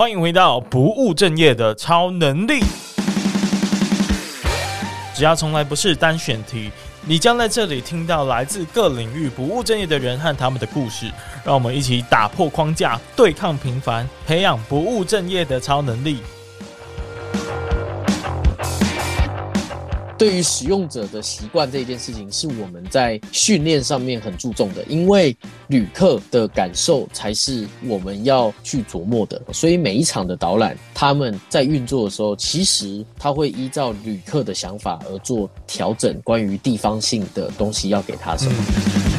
欢迎回到不务正业的超能力。只要从来不是单选题，你将在这里听到来自各领域不务正业的人和他们的故事。让我们一起打破框架，对抗平凡，培养不务正业的超能力。对于使用者的习惯这件事情，是我们在训练上面很注重的，因为旅客的感受才是我们要去琢磨的。所以每一场的导览，他们在运作的时候，其实他会依照旅客的想法而做调整，关于地方性的东西要给他什么。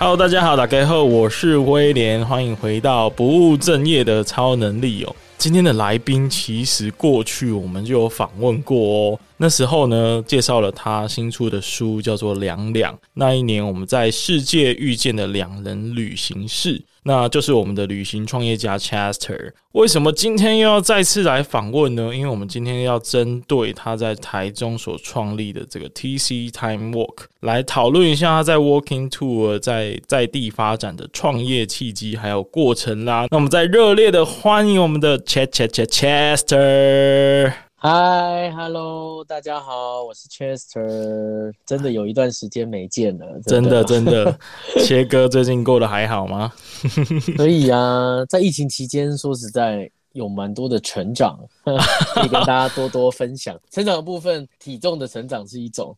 Hello，大家好，大家好，我是威廉，欢迎回到不务正业的超能力哦。今天的来宾其实过去我们就有访问过哦。那时候呢，介绍了他新出的书，叫做《两两》。那一年，我们在世界遇见的两人旅行室，那就是我们的旅行创业家 Chester。为什么今天又要再次来访问呢？因为我们今天要针对他在台中所创立的这个 TC Time Walk 来讨论一下他在 Walking Tour 在在地发展的创业契机还有过程啦。那我们再热烈的欢迎我们的 Che Che Che Chester。嗨，Hello，大家好，我是 Chester，真的有一段时间没见了，真的真的，切哥最近过得还好吗？可以啊，在疫情期间，说实在。有蛮多的成长，可以跟大家多多分享。成长的部分，体重的成长是一种，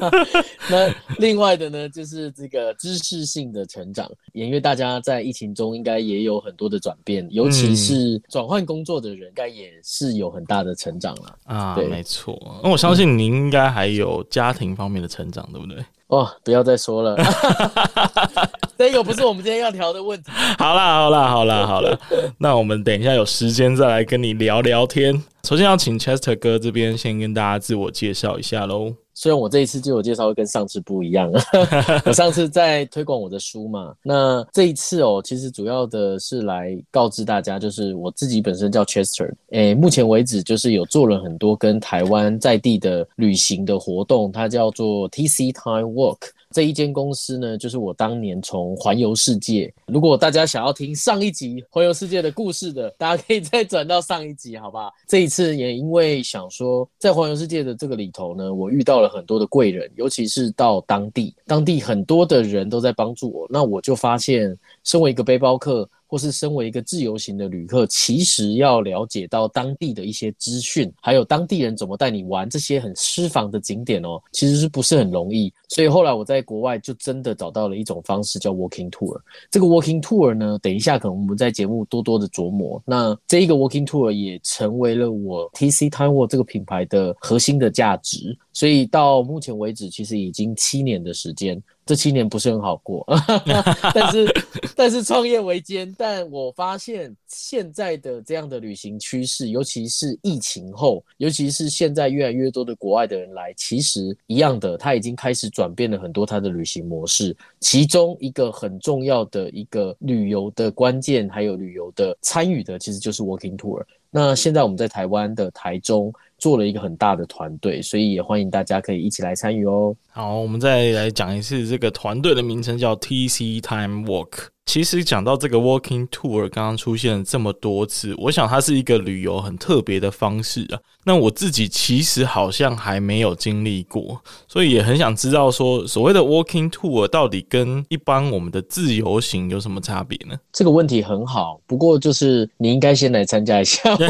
那另外的呢，就是这个知识性的成长。也因为大家在疫情中应该也有很多的转变，尤其是转换工作的人，应该也是有很大的成长了啊。对，没错。那我相信您应该还有家庭方面的成长，对不对？哦，不要再说了，这个不是我们今天要聊的问题。好啦，好啦，好啦，好啦，那我们等一下有时间再来跟你聊聊天。首先要请 Chester 哥这边先跟大家自我介绍一下喽。虽然我这一次自我介绍会跟上次不一样，我上次在推广我的书嘛，那这一次哦，其实主要的是来告知大家，就是我自己本身叫 Chester，诶，目前为止就是有做了很多跟台湾在地的旅行的活动，它叫做 TC Time Walk。这一间公司呢，就是我当年从环游世界。如果大家想要听上一集环游世界的故事的，大家可以再转到上一集，好吧？这一次也因为想说，在环游世界的这个里头呢，我遇到了很多的贵人，尤其是到当地，当地很多的人都在帮助我，那我就发现，身为一个背包客。或是身为一个自由行的旅客，其实要了解到当地的一些资讯，还有当地人怎么带你玩这些很私房的景点哦，其实是不是很容易？所以后来我在国外就真的找到了一种方式，叫 Walking Tour。这个 Walking Tour 呢，等一下可能我们在节目多多的琢磨。那这一个 Walking Tour 也成为了我 TC Time World 这个品牌的核心的价值。所以到目前为止，其实已经七年的时间。这七年不是很好过，但是 但是创业维艰。但我发现现在的这样的旅行趋势，尤其是疫情后，尤其是现在越来越多的国外的人来，其实一样的，他已经开始转变了很多他的旅行模式。其中一个很重要的一个旅游的关键，还有旅游的参与的，其实就是 Walking Tour。那现在我们在台湾的台中做了一个很大的团队，所以也欢迎大家可以一起来参与哦。好，我们再来讲一次这个团队的名称叫 TC Time Work。其实讲到这个 Walking Tour，刚刚出现了这么多次，我想它是一个旅游很特别的方式啊。那我自己其实好像还没有经历过，所以也很想知道说，所谓的 Walking Tour 到底跟一般我们的自由行有什么差别呢？这个问题很好，不过就是你应该先来参加一下。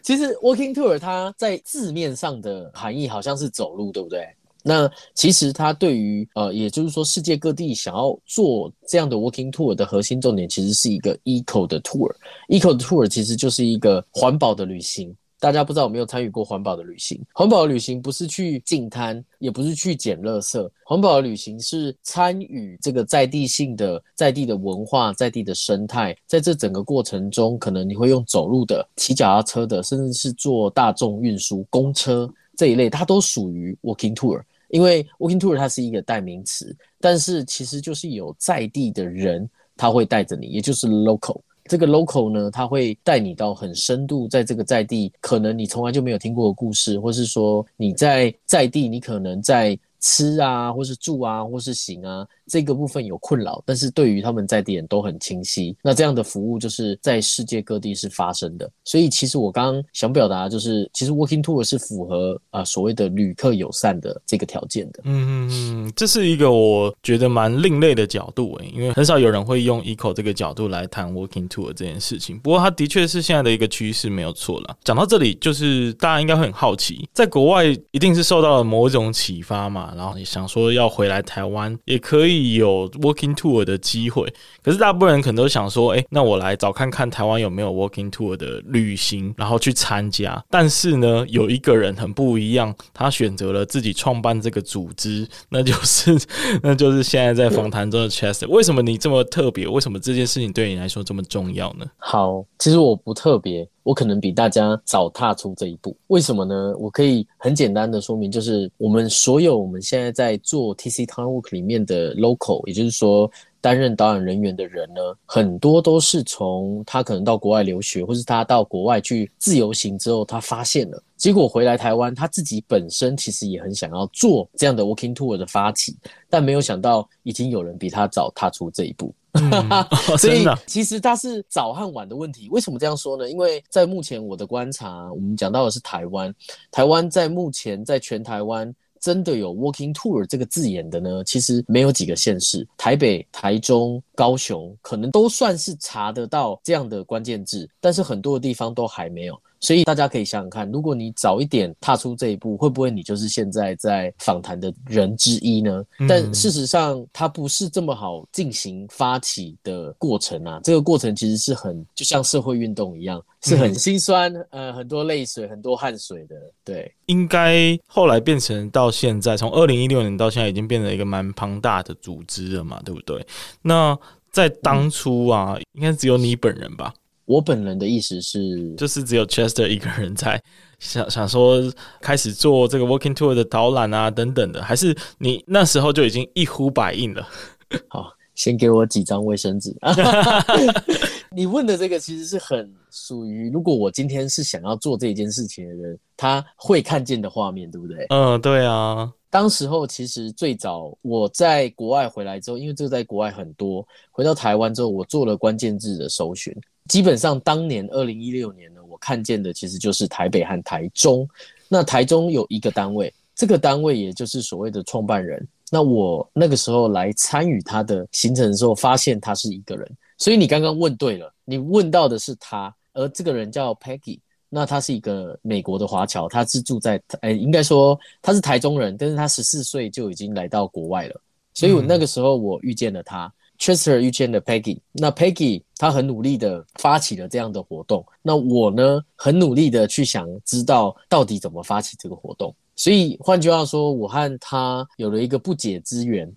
其实 Walking Tour 它在字面上的含义好像是走路，对不对？那其实它对于呃，也就是说，世界各地想要做这样的 walking tour 的核心重点，其实是一个 eco 的 tour。eco 的 tour 其实就是一个环保的旅行。大家不知道有没有参与过环保的旅行？环保的旅行不是去净滩，也不是去捡垃圾。环保的旅行是参与这个在地性的、在地的文化、在地的生态。在这整个过程中，可能你会用走路的、骑脚踏车的，甚至是坐大众运输、公车这一类，它都属于 walking tour。因为 walking tour 它是一个代名词，但是其实就是有在地的人，他会带着你，也就是 local。这个 local 呢，他会带你到很深度，在这个在地，可能你从来就没有听过的故事，或是说你在在地，你可能在吃啊，或是住啊，或是行啊，这个部分有困扰，但是对于他们在地人都很清晰。那这样的服务就是在世界各地是发生的。所以其实我刚刚想表达就是，其实 Walking Tour 是符合啊、所谓的旅客友善的这个条件的。嗯嗯嗯，这是一个我觉得蛮另类的角度诶、因为很少有人会用 Eco 这个角度来谈 Walking Tour 这件事情。不过它的确是现在的一个趋势，没有错啦。讲到这里，就是大家应该会很好奇，在国外一定是受到了某种启发嘛，然后你想说要回来台湾也可以有 Walking Tour 的机会。可是大部分人可能都想说，哎，那我来找看看台湾有没有 Walking Tour 的旅行，然后去参加。但是呢，有一个人很不一样，他选择了自己创办这个组织，那就是 那就是现在在访谈中的 Chester。为什么你这么特别？为什么这件事情对你来说这么重要呢？好，其实我不特别。我可能比大家早踏出这一步，为什么呢？我可以很简单的说明，就是我们所有我们现在在做 TC Townwalk 里面的 local，也就是说担任导演人员的人呢，很多都是从他可能到国外留学，或是他到国外去自由行之后，他发现了，结果回来台湾，他自己本身其实也很想要做这样的 Walking Tour 的发起，但没有想到已经有人比他早踏出这一步。嗯、所以其实它是早和晚的问题。为什么这样说呢？因为在目前我的观察，我们讲到的是台湾。台湾在目前在全台湾真的有 Walking Tour 这个字眼的呢，其实没有几个县市。台北、台中、高雄可能都算是查得到这样的关键字，但是很多的地方都还没有。所以大家可以想想看，如果你早一点踏出这一步，会不会你就是现在在访谈的人之一呢？嗯、但事实上，它不是这么好进行发起的过程啊。这个过程其实是很就像社会运动一样，是很心酸，嗯、呃，很多泪水，很多汗水的。对，应该后来变成到现在，从二零一六年到现在，已经变成一个蛮庞大的组织了嘛，对不对？那在当初啊，嗯、应该只有你本人吧？我本人的意思是，就是只有 Chester 一个人在想想说开始做这个 Walking Tour 的导览啊等等的，还是你那时候就已经一呼百应了？好，先给我几张卫生纸。你问的这个其实是很属于，如果我今天是想要做这件事情的人，他会看见的画面，对不对？嗯，对啊。当时候其实最早我在国外回来之后，因为这个在国外很多，回到台湾之后，我做了关键字的搜寻。基本上，当年二零一六年呢，我看见的其实就是台北和台中。那台中有一个单位，这个单位也就是所谓的创办人。那我那个时候来参与他的行程的时候，发现他是一个人。所以你刚刚问对了，你问到的是他，而这个人叫 Peggy。那他是一个美国的华侨，他是住在，呃，应该说他是台中人，但是他十四岁就已经来到国外了。所以我那个时候我遇见了他。嗯 Chester 遇见了 Peggy，那 Peggy 他很努力的发起了这样的活动，那我呢很努力的去想知道到底怎么发起这个活动，所以换句话说，我和他有了一个不解之缘。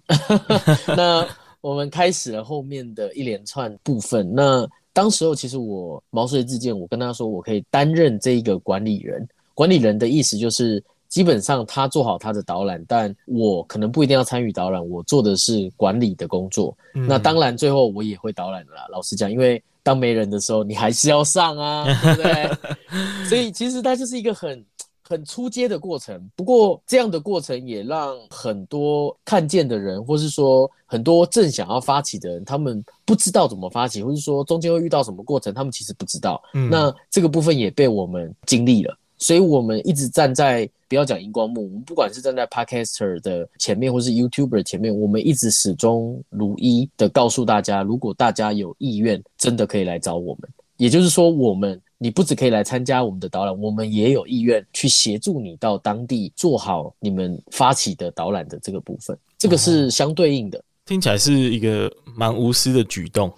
那我们开始了后面的一连串部分。那当时候其实我毛遂自荐，我跟他说我可以担任这一个管理人。管理人的意思就是。基本上他做好他的导览，但我可能不一定要参与导览，我做的是管理的工作。嗯、那当然最后我也会导览的啦。老实讲，因为当没人的时候，你还是要上啊，对不对？所以其实它就是一个很很出阶的过程。不过这样的过程也让很多看见的人，或是说很多正想要发起的人，他们不知道怎么发起，或是说中间会遇到什么过程，他们其实不知道。嗯、那这个部分也被我们经历了。所以，我们一直站在不要讲荧光幕，我们不管是站在 Podcaster 的前面，或是 YouTuber 前面，我们一直始终如一的告诉大家，如果大家有意愿，真的可以来找我们。也就是说，我们你不只可以来参加我们的导览，我们也有意愿去协助你到当地做好你们发起的导览的这个部分。这个是相对应的，听起来是一个蛮无私的举动。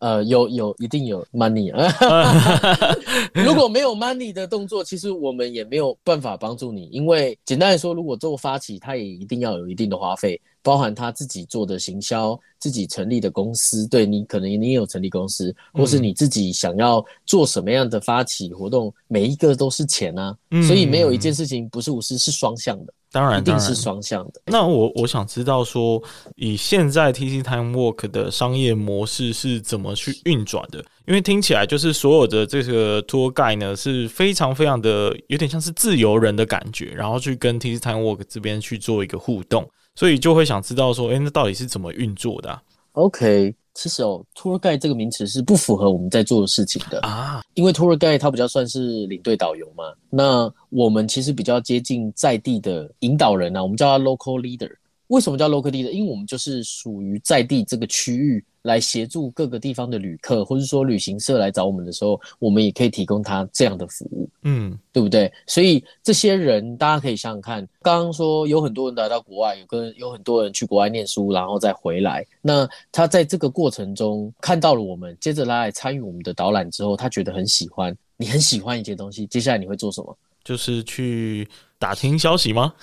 呃，有有一定有 money 啊，如果没有 money 的动作，其实我们也没有办法帮助你。因为简单来说，如果做发起，他也一定要有一定的花费，包含他自己做的行销，自己成立的公司。对，你可能你也有成立公司，或是你自己想要做什么样的发起活动，每一个都是钱啊。所以没有一件事情不是无私，是双向的。当然，一定是双向的。那我我想知道说，以现在 TC Time Work 的商业模式是怎么去运转的？因为听起来就是所有的这个 Tour Guide 呢是非常非常的有点像是自由人的感觉，然后去跟 TC Time Work 这边去做一个互动，所以就会想知道说，诶，那到底是怎么运作的啊？OK。其实哦，tour guide 这个名词是不符合我们在做的事情的啊，因为 tour guide 它比较算是领队导游嘛，那我们其实比较接近在地的引导人啊，我们叫他 local leader。为什么叫 local leader？因为我们就是属于在地这个区域。来协助各个地方的旅客，或者说旅行社来找我们的时候，我们也可以提供他这样的服务，嗯，对不对？所以这些人大家可以想想看，刚刚说有很多人来到国外，有跟有很多人去国外念书，然后再回来。那他在这个过程中看到了我们，接着他来参与我们的导览之后，他觉得很喜欢。你很喜欢一些东西，接下来你会做什么？就是去。打听消息吗？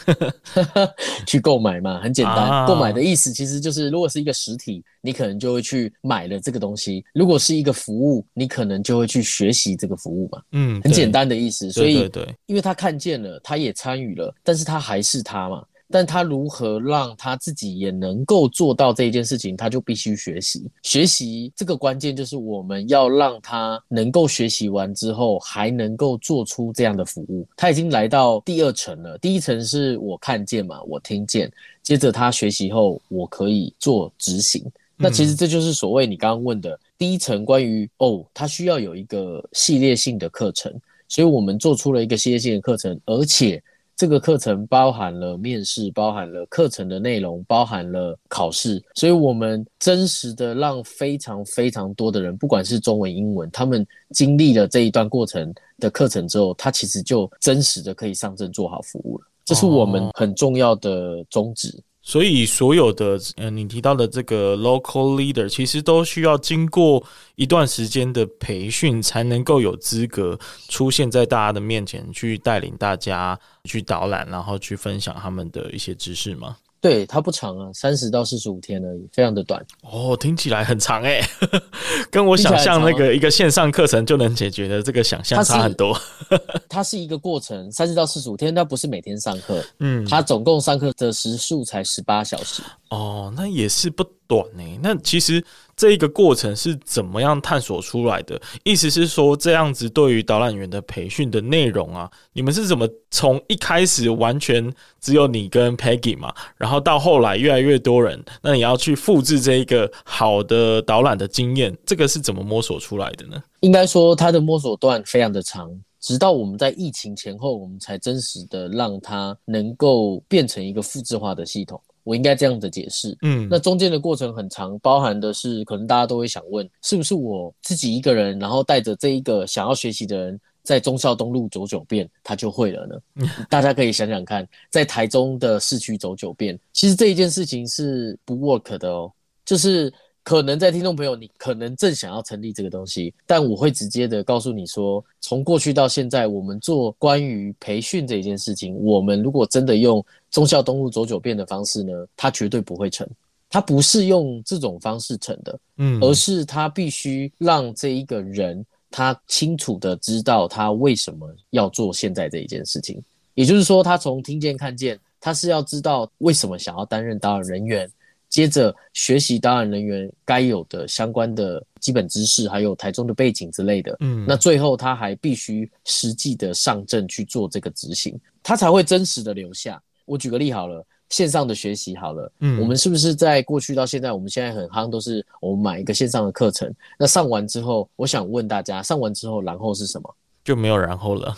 去购买嘛，很简单。购、啊、买的意思其实就是，如果是一个实体，你可能就会去买了这个东西；如果是一个服务，你可能就会去学习这个服务嘛。嗯，很简单的意思。所以，对对对，因为他看见了，他也参与了，但是他还是他嘛。但他如何让他自己也能够做到这一件事情，他就必须学习。学习这个关键就是我们要让他能够学习完之后，还能够做出这样的服务。他已经来到第二层了。第一层是我看见嘛，我听见。接着他学习后，我可以做执行。那其实这就是所谓你刚刚问的第一层，关于哦，他需要有一个系列性的课程，所以我们做出了一个系列性的课程，而且。这个课程包含了面试，包含了课程的内容，包含了考试，所以我们真实的让非常非常多的人，不管是中文、英文，他们经历了这一段过程的课程之后，他其实就真实的可以上阵做好服务了。这是我们很重要的宗旨。哦所以，所有的呃，你提到的这个 local leader，其实都需要经过一段时间的培训，才能够有资格出现在大家的面前，去带领大家去导览，然后去分享他们的一些知识吗？对，它不长啊，三十到四十五天而已，非常的短。哦，听起来很长哎，跟我想象那个一个线上课程就能解决的这个想象差很多。它是，它是一个过程，三十到四十五天，它不是每天上课。嗯，它总共上课的时数才十八小时。哦，那也是不短呢。那其实。这一个过程是怎么样探索出来的？意思是说，这样子对于导览员的培训的内容啊，你们是怎么从一开始完全只有你跟 Peggy 嘛，然后到后来越来越多人，那你要去复制这一个好的导览的经验，这个是怎么摸索出来的呢？应该说，它的摸索段非常的长，直到我们在疫情前后，我们才真实的让它能够变成一个复制化的系统。我应该这样的解释，嗯，那中间的过程很长，包含的是可能大家都会想问，是不是我自己一个人，然后带着这一个想要学习的人，在忠孝东路走九遍，他就会了呢？嗯，大家可以想想看，在台中的市区走九遍，其实这一件事情是不 work 的哦，就是。可能在听众朋友，你可能正想要成立这个东西，但我会直接的告诉你说，从过去到现在，我们做关于培训这一件事情，我们如果真的用忠孝东路走九遍的方式呢，它绝对不会成。它不是用这种方式成的，嗯，而是他必须让这一个人他清楚的知道他为什么要做现在这一件事情，也就是说，他从听见看见，他是要知道为什么想要担任导览人员。接着学习导览人员该有的相关的基本知识，还有台中的背景之类的。嗯，那最后他还必须实际的上阵去做这个执行，他才会真实的留下。我举个例好了，线上的学习好了，嗯，我们是不是在过去到现在，我们现在很夯，都是我们买一个线上的课程，那上完之后，我想问大家，上完之后然后是什么？就没有然后了，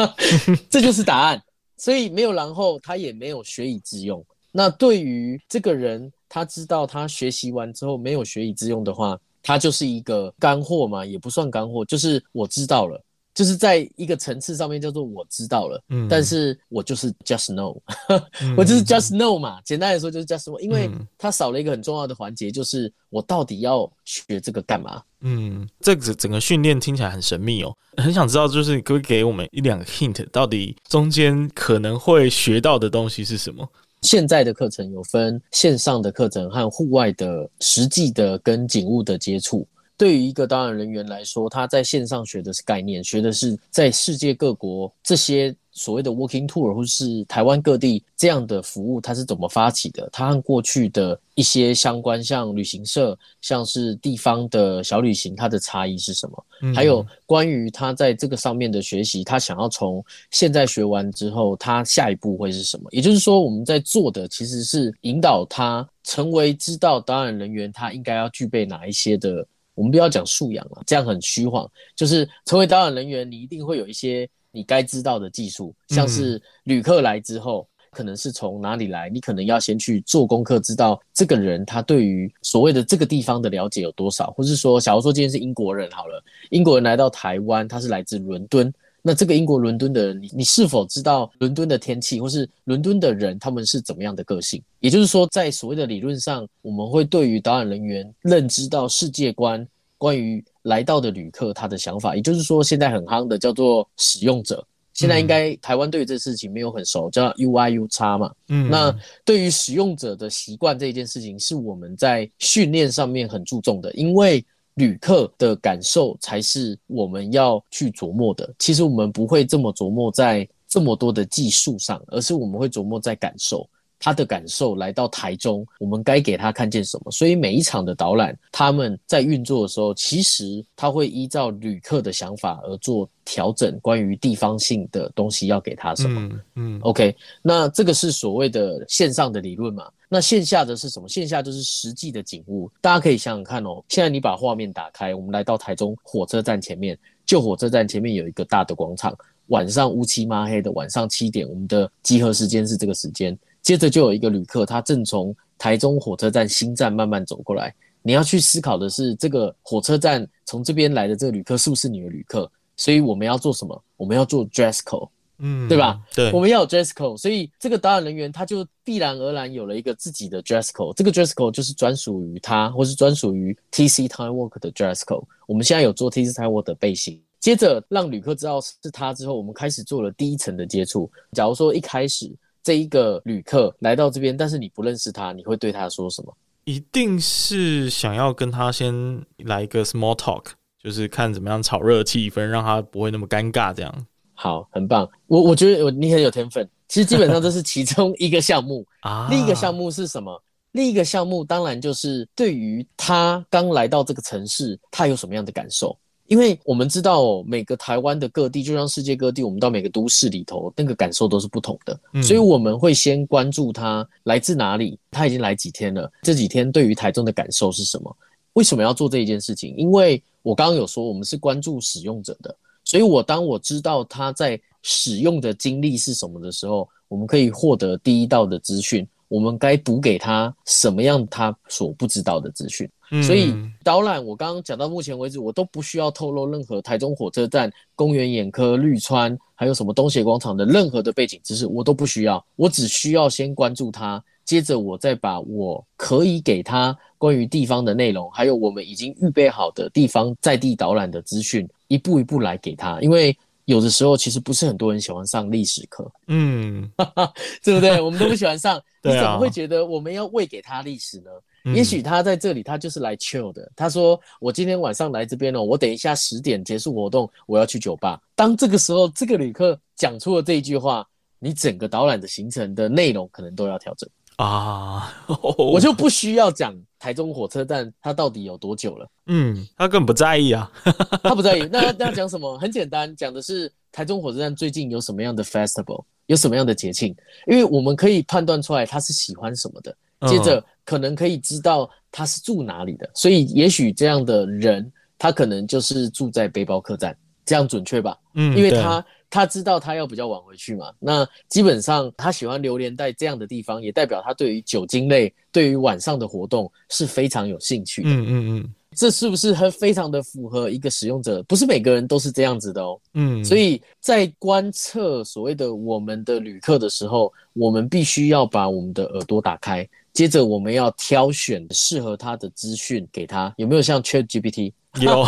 这就是答案。所以没有然后，他也没有学以致用。那对于这个人。他知道他学习完之后没有学以致用的话，他就是一个干货嘛，也不算干货，就是我知道了，就是在一个层次上面叫做我知道了，嗯，但是我就是 just know，我就是 just know 嘛，嗯，简单来说就是 just know，因为他少了一个很重要的环节，就是我到底要学这个干嘛？嗯，这个整个训练听起来很神秘哦，很想知道就是可不可以给我们一两个 hint，到底中间可能会学到的东西是什么？现在的课程有分线上的课程和户外的实际的跟景物的接触。对于一个导览人员来说，他在线上学的是概念，学的是在世界各国这些所谓的 Walking Tour 或是台湾各地这样的服务，它是怎么发起的？它和过去的一些相关，像旅行社，像是地方的小旅行，它的差异是什么？嗯、还有关于他在这个上面的学习，他想要从现在学完之后，他下一步会是什么？也就是说，我们在做的其实是引导他成为知道导演人员，他应该要具备哪一些的。我们不要讲素养了，这样很虚晃。就是成为导演人员，你一定会有一些你该知道的技术，像是旅客来之后，可能是从哪里来，你可能要先去做功课，知道这个人他对于所谓的这个地方的了解有多少，或是说，假如说今天是英国人好了，英国人来到台湾，他是来自伦敦。那这个英国伦敦的人，你你是否知道伦敦的天气，或是伦敦的人他们是怎么样的个性？也就是说，在所谓的理论上，我们会对于导演人员认知到世界观，关于来到的旅客他的想法。也就是说，现在很夯的叫做使用者。现在应该台湾对于这事情没有很熟，叫 UI/UX 嘛。嗯，那对于使用者的习惯这一件事情，是我们在训练上面很注重的，因为。旅客的感受才是我们要去琢磨的。其实我们不会这么琢磨在这么多的技术上，而是我们会琢磨在感受。他的感受来到台中，我们该给他看见什么？所以每一场的导览，他们在运作的时候，其实他会依照旅客的想法而做调整。关于地方性的东西，要给他什么？嗯，嗯，OK，那这个是所谓的线上的理论嘛？那线下的是什么？线下就是实际的景物。大家可以想想看哦，现在你把画面打开，我们来到台中火车站前面，旧火车站前面有一个大的广场，晚上乌漆嘛黑的，晚上七点，我们的集合时间是这个时间。接着就有一个旅客，他正从台中火车站新站慢慢走过来。你要去思考的是，这个火车站从这边来的这个旅客是不是你的旅客？所以我们要做什么？我们要做 dress code，嗯，对吧？对，我们要有 dress code。所以这个导览人员他就必然而然有了一个自己的 dress code。这个 dress code 就是专属于他，或是专属于 TC Time Work 的 dress code。我们现在有做 TC Time Work 的背心，接着让旅客知道是他之后，我们开始做了第一层的接触。假如说一开始。这一个旅客来到这边，但是你不认识他，你会对他说什么？一定是想要跟他先来一个 small talk，就是看怎么样炒热气氛，让他不会那么尴尬。这样好，很棒。我我觉得我你很有天分。其实基本上这是其中一个项目 啊。另一个项目是什么？另一个项目当然就是对于他刚来到这个城市，他有什么样的感受？因为我们知道哦，每个台湾的各地，就像世界各地，我们到每个都市里头，那个感受都是不同的。嗯，所以我们会先关注他来自哪里，他已经来几天了，这几天对于台中的感受是什么？为什么要做这一件事情？因为我刚刚有说，我们是关注使用者的，所以我当我知道他在使用的经历是什么的时候，我们可以获得第一道的资讯。我们该补给他什么样他所不知道的资讯？嗯，所以导览我刚刚讲到目前为止，我都不需要透露任何台中火车站、公园眼科、绿川，还有什么东协广场的任何的背景知识，我都不需要。我只需要先关注他，接着我再把我可以给他关于地方的内容，还有我们已经预备好的地方在地导览的资讯，一步一步来给他，因为。有的时候其实不是很多人喜欢上历史课，嗯，对不对？我们都不喜欢上，你怎么会觉得我们要喂给他历史呢？啊、也许他在这里，他就是来 chill 的。他说：“我今天晚上来这边哦，我等一下十点结束活动，我要去酒吧。”当这个时候，这个旅客讲出了这一句话，你整个导览的行程的内容可能都要调整啊！我就不需要讲台中火车站它到底有多久了。嗯，他根本不在意啊，他不在意。那那讲什么？很简单，讲的是台中火车站最近有什么样的 festival，有什么样的节庆，因为我们可以判断出来他是喜欢什么的。接着可能可以知道他是住哪里的，所以也许这样的人，他可能就是住在背包客栈，这样准确吧？嗯，因为他他知道他要比较晚回去嘛。那基本上他喜欢榴莲在这样的地方，也代表他对于酒精类、对于晚上的活动是非常有兴趣的。嗯嗯嗯。这是不是很非常的符合一个使用者？不是每个人都是这样子的哦。嗯，所以在观测所谓的我们的旅客的时候，我们必须要把我们的耳朵打开，接着我们要挑选适合他的资讯给他。有没有像 ChatGPT？有，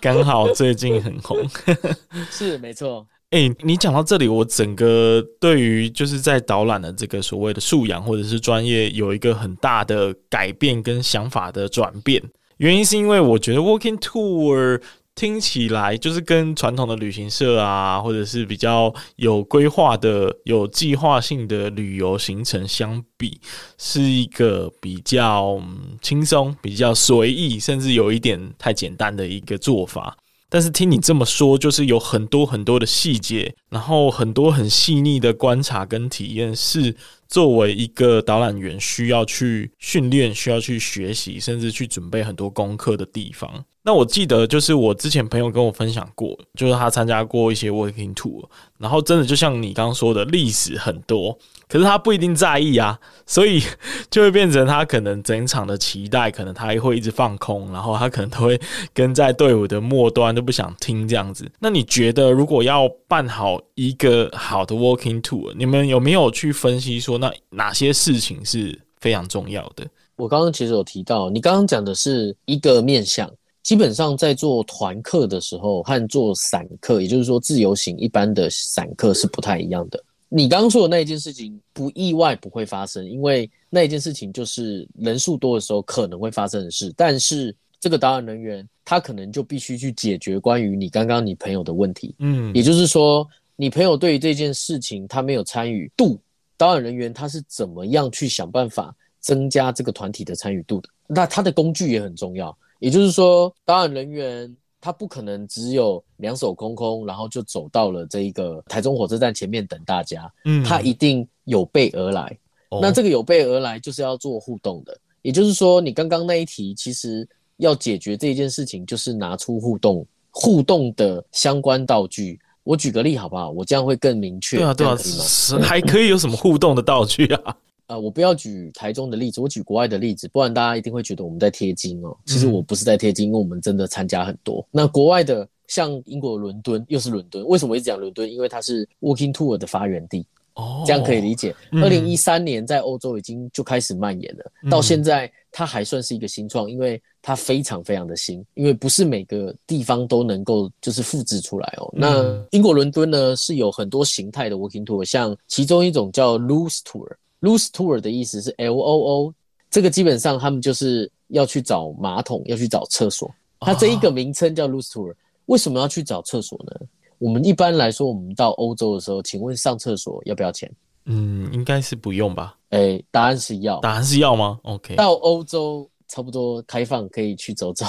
刚好最近很红。是没错。哎、欸，你讲到这里，我整个对于就是在导览的这个所谓的素养或者是专业，有一个很大的改变跟想法的转变。原因是因为我觉得 Walking Tour 听起来就是跟传统的旅行社啊，或者是比较有规划的、有计划性的旅游行程相比，是一个比较轻松、比较随意，甚至有一点太简单的一个做法。但是听你这么说，就是有很多很多的细节，然后很多很细腻的观察跟体验，是作为一个导览员需要去训练、需要去学习，甚至去准备很多功课的地方。那我记得，就是我之前朋友跟我分享过，就是他参加过一些 walking tour，然后真的就像你刚刚说的，历史很多，可是他不一定在意啊，所以 就会变成他可能整场的期待，可能他也会一直放空，然后他可能都会跟在队伍的末端都不想听这样子。那你觉得，如果要办好一个好的 walking tour，你们有没有去分析说，那哪些事情是非常重要的？我刚刚其实有提到，你刚刚讲的是一个面向。基本上在做团课的时候和做散客，也就是说自由行一般的散客是不太一样的。你刚刚说的那一件事情，不意外不会发生，因为那一件事情就是人数多的时候可能会发生的事。但是这个导演人员他可能就必须去解决关于你刚刚你朋友的问题，嗯，也就是说你朋友对于这件事情他没有参与度，导演人员他是怎么样去想办法增加这个团体的参与度的？那他的工具也很重要。也就是说，导览人员他不可能只有两手空空，然后就走到了这一个台中火车站前面等大家。嗯，他一定有备而来。哦。那这个有备而来就是要做互动的。也就是说，你刚刚那一题其实要解决这件事情，就是拿出互动互动的相关道具。我举个例好不好？我这样会更明确。对啊，对啊，还可以有什么互动的道具啊？呃，我不要举台中的例子，我举国外的例子，不然大家一定会觉得我们在贴金哦。其实我不是在贴金，因为我们真的参加很多。那国外的，像英国伦敦，又是伦敦，为什么我一直讲伦敦？因为它是 Walking Tour 的发源地。哦，这样可以理解。二零一三年在欧洲已经就开始蔓延了，到现在它还算是一个新创，因为它非常非常的新，因为不是每个地方都能够就是复制出来哦。那英国伦敦呢，是有很多形态的 Walking Tour，像其中一种叫 Loose Tour。Loose tour 的意思是 L O O，这个基本上他们就是要去找马桶，要去找厕所。它这一个名称叫 Loose tour，为什么要去找厕所呢？我们一般来说，我们到欧洲的时候，请问上厕所要不要钱？嗯，应该是不用吧？哎、欸，答案是要。答案是要吗？OK。到欧洲差不多开放，可以去走走。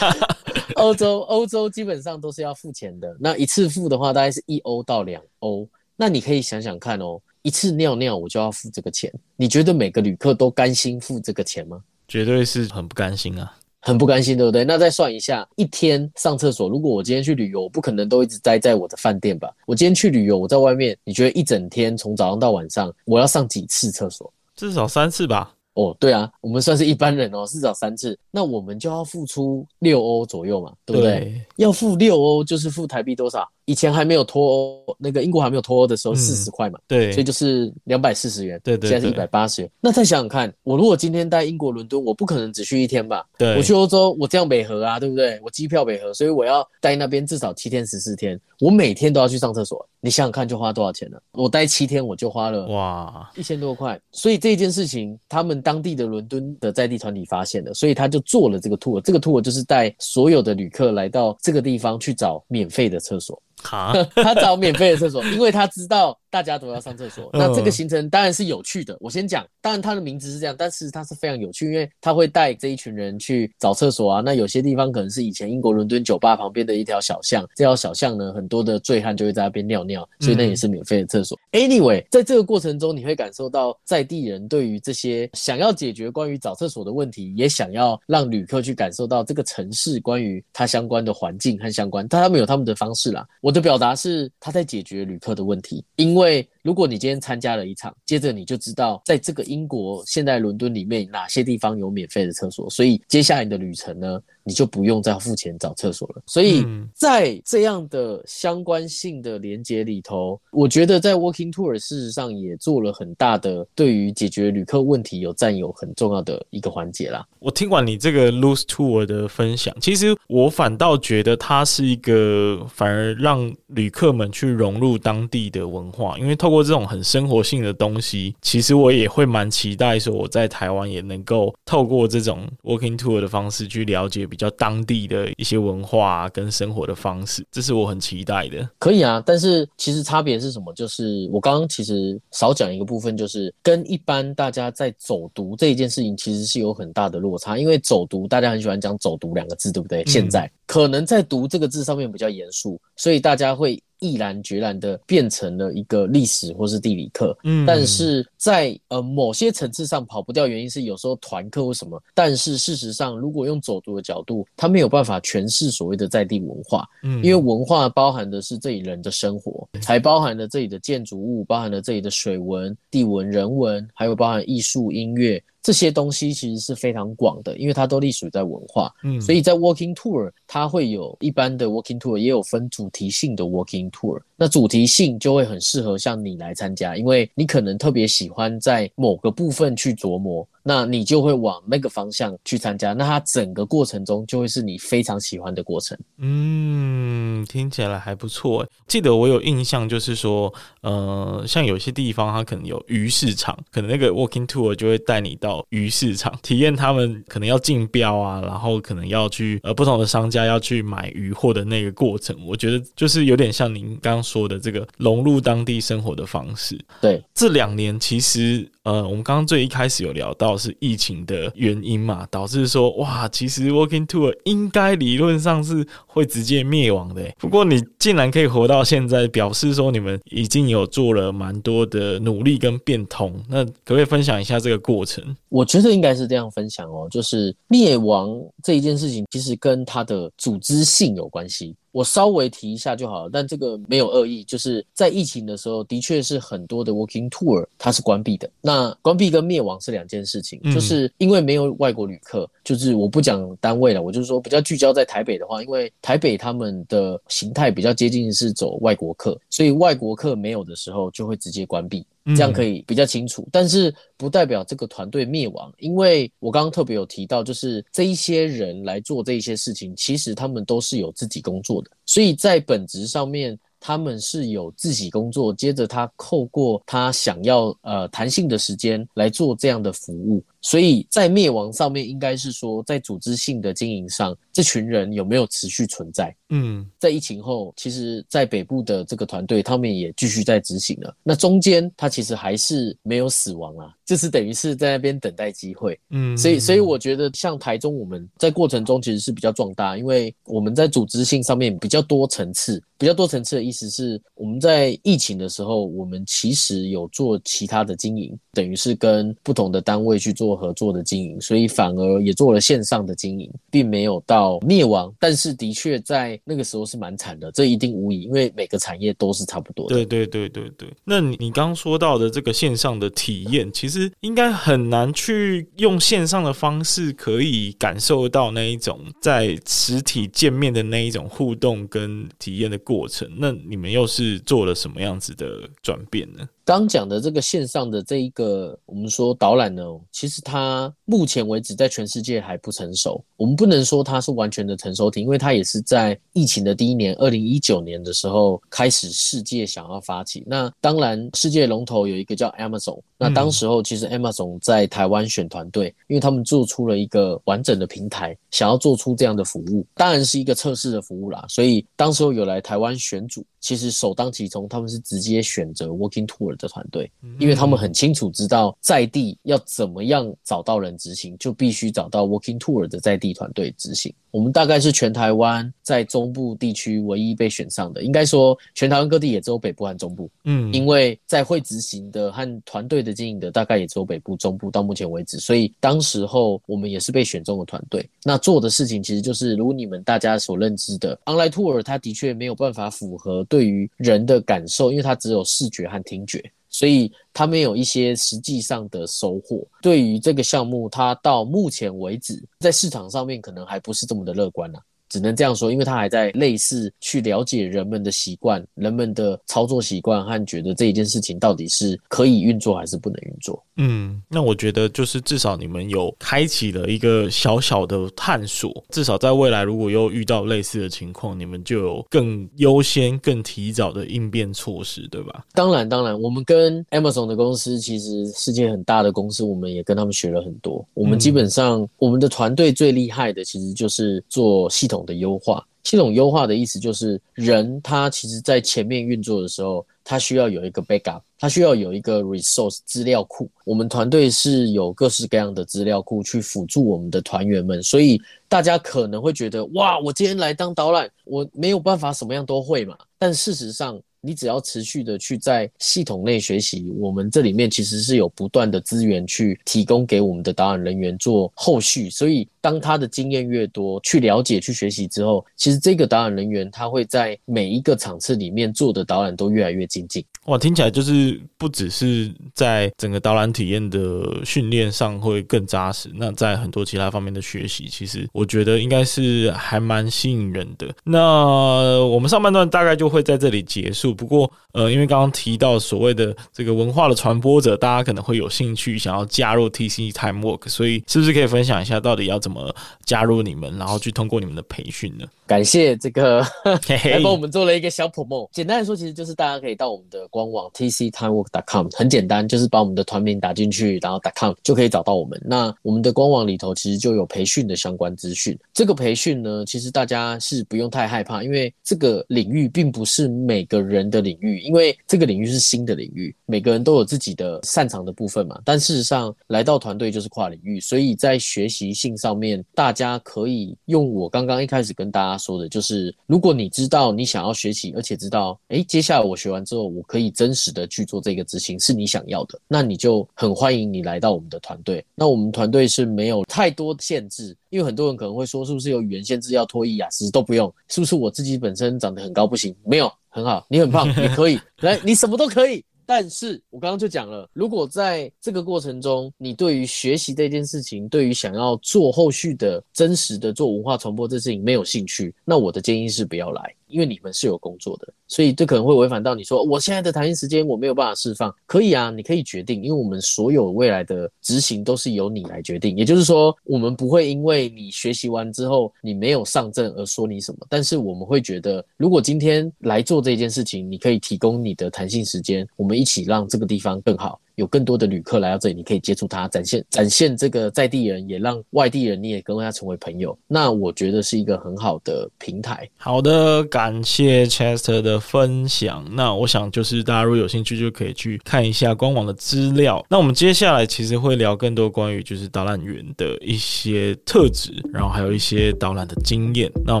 欧洲欧洲基本上都是要付钱的，那一次付的话大概是一欧到两欧。那你可以想想看哦。一次尿尿我就要付这个钱，你觉得每个旅客都甘心付这个钱吗？绝对是很不甘心啊，很不甘心，对不对？那再算一下，一天上厕所，如果我今天去旅游，我不可能都一直待在我的饭店吧？我今天去旅游，我在外面，你觉得一整天从早上到晚上，我要上几次厕所？至少三次吧。哦，对啊，我们算是一般人哦，至少三次，那我们就要付出六欧左右嘛，对不对？对，要付六欧，就是付台币多少？以前还没有脱欧，那个英国还没有脱欧的时候，四十块嘛，对，所以就是两百四十元，对对，现在是一百八十元。那再想想看，我如果今天在英国伦敦，我不可能只去一天吧？对，我去欧洲，我这样北河啊，对不对？我机票北河，所以我要待那边至少七天十四天，我每天都要去上厕所。你想想看，就花多少钱呢？我待七天，我就花了哇一千多块。所以这件事情，他们当地的伦敦的在地团体发现了，所以他就做了这个 tour。这个 tour 就是带所有的旅客来到这个地方去找免费的厕所。哈，他找免费的厕所，因为他知道大家都要上厕所。那这个行程当然是有趣的。我先讲，当然它的名字是这样，但是它是非常有趣，因为它会带这一群人去找厕所啊。那有些地方可能是以前英国伦敦酒吧旁边的一条小巷，这条小巷呢，很多的醉汉就会在那边尿尿，所以那也是免费的厕所。Anyway，在这个过程中，你会感受到在地人对于这些想要解决关于找厕所的问题，也想要让旅客去感受到这个城市关于它相关的环境和相关，但他们有他们的方式啦。我的表达是他在解决旅客的问题，因为如果你今天参加了一场，接着你就知道在这个英国现在伦敦里面哪些地方有免费的厕所，所以接下来你的旅程呢，你就不用再付钱找厕所了。所以在这样的相关性的连接里头，我觉得在 Walking Tour 事实上也做了很大的对于解决旅客问题有占有很重要的一个环节啦。我听完你这个 Loose Tour 的分享，其实我反倒觉得它是一个反而让旅客们去融入当地的文化，因为透过过这种很生活性的东西，其实我也会蛮期待说我在台湾也能够透过这种 walking tour 的方式去了解比较当地的一些文化跟生活的方式，这是我很期待的。可以啊，但是其实差别是什么？就是我刚刚其实少讲一个部分，就是跟一般大家在走读这一件事情其实是有很大的落差，因为走读大家很喜欢讲走读两个字，对不对？嗯、现在可能在读这个字上面比较严肃，所以大家会。毅然决然的变成了一个历史或是地理课，嗯，但是在呃某些层次上跑不掉，原因是有时候团课或什么，但是事实上，如果用走读的角度，它没有办法诠释所谓的在地文化，嗯，因为文化包含的是这里人的生活，还包含了这里的建筑物，包含了这里的水文、地文、人文，还有包含艺术、音乐。这些东西其实是非常广的，因为它都隶属在文化，嗯，所以在 walking tour 它会有一般的 walking tour，也有分主题性的 walking tour。那主题性就会很适合像你来参加，因为你可能特别喜欢在某个部分去琢磨。那你就会往那个方向去参加，那它整个过程中就会是你非常喜欢的过程。嗯，听起来还不错。记得我有印象，就是说，呃，像有些地方它可能有鱼市场，可能那个 walking tour 就会带你到鱼市场，体验他们可能要竞标啊，然后可能要去呃不同的商家要去买鱼货的那个过程。我觉得就是有点像您刚刚说的这个融入当地生活的方式。对，这两年其实。呃，我们刚刚最一开始有聊到是疫情的原因嘛，导致说哇，其实 walking tour 应该理论上是会直接灭亡的。不过你竟然可以活到现在，表示说你们已经有做了蛮多的努力跟变通。那可不可以分享一下这个过程？我觉得应该是这样分享哦，就是灭亡这一件事情，其实跟它的组织性有关系。我稍微提一下就好了，但这个没有恶意。就是在疫情的时候，的确是很多的 walking tour 它是关闭的。那关闭跟灭亡是两件事情，就是因为没有外国旅客。就是我不讲单位了，我就是说比较聚焦在台北的话，因为台北他们的形态比较接近是走外国客，所以外国客没有的时候就会直接关闭。这样可以比较清楚，嗯、但是不代表这个团队灭亡，因为我刚刚特别有提到，就是这一些人来做这一些事情，其实他们都是有自己工作的，所以在本质上面他们是有自己工作，接着他扣过他想要呃弹性的时间来做这样的服务。所以在灭亡上面，应该是说在组织性的经营上，这群人有没有持续存在？嗯，在疫情后，其实，在北部的这个团队，他们也继续在执行了。那中间，他其实还是没有死亡啊，就是等于是在那边等待机会。嗯，所以，所以我觉得像台中，我们在过程中其实是比较壮大，因为我们在组织性上面比较多层次。比较多层次的意思是，我们在疫情的时候，我们其实有做其他的经营，等于是跟不同的单位去做。合作的经营，所以反而也做了线上的经营，并没有到灭亡，但是的确在那个时候是蛮惨的，这一定无疑，因为每个产业都是差不多。对对对对对。那你你刚刚说到的这个线上的体验，其实应该很难去用线上的方式可以感受到那一种在实体见面的那一种互动跟体验的过程。那你们又是做了什么样子的转变呢？刚讲的这个线上的这一个，我们说导览呢，其实它目前为止在全世界还不成熟。我们不能说它是完全的成熟体，因为它也是在疫情的第一年，二零一九年的时候开始世界想要发起。那当然，世界龙头有一个叫 Amazon。那当时候其实 Amazon 在台湾选团队，因为他们做出了一个完整的平台，想要做出这样的服务，当然是一个测试的服务啦。所以当时候有来台湾选组。其实首当其冲，他们是直接选择 Working tour 的团队，因为他们很清楚知道在地要怎么样找到人执行，就必须找到 Working tour 的在地团队执行。我们大概是全台湾在中部地区唯一被选上的，应该说全台湾各地也只有北部和中部。嗯，因为在会执行的和团队的经营的大概也只有北部、中部到目前为止，所以当时候我们也是被选中的团队。那做的事情其实就是如你们大家所认知的 online tour，它的确没有办法符合对。对于人的感受，因为它只有视觉和听觉，所以它没有一些实际上的收获。对于这个项目，它到目前为止在市场上面可能还不是这么的乐观啊，只能这样说，因为它还在类似去了解人们的习惯、人们的操作习惯和觉得这一件事情到底是可以运作还是不能运作。嗯，那我觉得就是至少你们有开启了一个小小的探索，至少在未来如果又遇到类似的情况，你们就有更优先、更提早的应变措施，对吧？当然，当然，我们跟 Amazon 的公司其实世界很大的公司，我们也跟他们学了很多。我们基本上，嗯、我们的团队最厉害的其实就是做系统的优化。系统优化的意思就是，人他其实在前面运作的时候，他需要有一个 backup，他需要有一个 resource 资料库。我们团队是有各式各样的资料库去辅助我们的团员们，所以大家可能会觉得，哇，我今天来当导览，我没有办法什么样都会嘛。但事实上，你只要持续的去在系统内学习，我们这里面其实是有不断的资源去提供给我们的导览人员做后续，所以。当他的经验越多，去了解、去学习之后，其实这个导览人员他会在每一个场次里面做的导览都越来越精进。哇，听起来就是不只是在整个导览体验的训练上会更扎实，那在很多其他方面的学习，其实我觉得应该是还蛮吸引人的。那我们上半段大概就会在这里结束。不过，呃，因为刚刚提到所谓的这个文化的传播者，大家可能会有兴趣想要加入 TC Time Work，所以是不是可以分享一下到底要怎么？呃，加入你们，然后去通过你们的培训呢？感谢这个 来帮我们做了一个小 promo。简单来说，其实就是大家可以到我们的官网 tctimework.com，很简单，就是把我们的团名打进去，然后 .com 就可以找到我们。那我们的官网里头其实就有培训的相关资讯。这个培训呢，其实大家是不用太害怕，因为这个领域并不是每个人的领域，因为这个领域是新的领域，每个人都有自己的擅长的部分嘛。但事实上，来到团队就是跨领域，所以在学习性上面。大家可以用我刚刚一开始跟大家说的，就是如果你知道你想要学习，而且知道，诶，接下来我学完之后，我可以真实的去做这个执行，是你想要的，那你就很欢迎你来到我们的团队。那我们团队是没有太多限制，因为很多人可能会说，是不是有语言限制，要脱衣雅思都不用？是不是我自己本身长得很高不行？没有，很好，你很胖也 可以，来，你什么都可以。但是我刚刚就讲了，如果在这个过程中，你对于学习这件事情，对于想要做后续的真实的做文化传播这事情没有兴趣，那我的建议是不要来。因为你们是有工作的，所以这可能会违反到你说我现在的弹性时间我没有办法释放。可以啊，你可以决定，因为我们所有未来的执行都是由你来决定。也就是说，我们不会因为你学习完之后你没有上阵而说你什么，但是我们会觉得，如果今天来做这件事情，你可以提供你的弹性时间，我们一起让这个地方更好。有更多的旅客来到这里，你可以接触他，展现展现这个在地人，也让外地人你也跟他成为朋友。那我觉得是一个很好的平台。好的，感谢 Chester 的分享。那我想就是大家如果有兴趣，就可以去看一下官网的资料。那我们接下来其实会聊更多关于就是导览员的一些特质，然后还有一些导览的经验。那我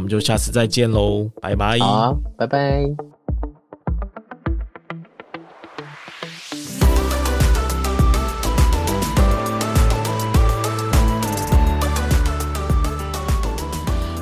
们就下次再见喽，拜拜。好啊，拜拜。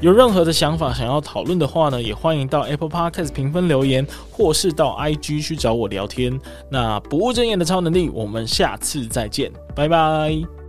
有任何的想法想要讨论的话呢，也欢迎到 Apple Podcast 评分留言，或是到 IG 去找我聊天。那不务正业的超能力，我们下次再见，拜拜。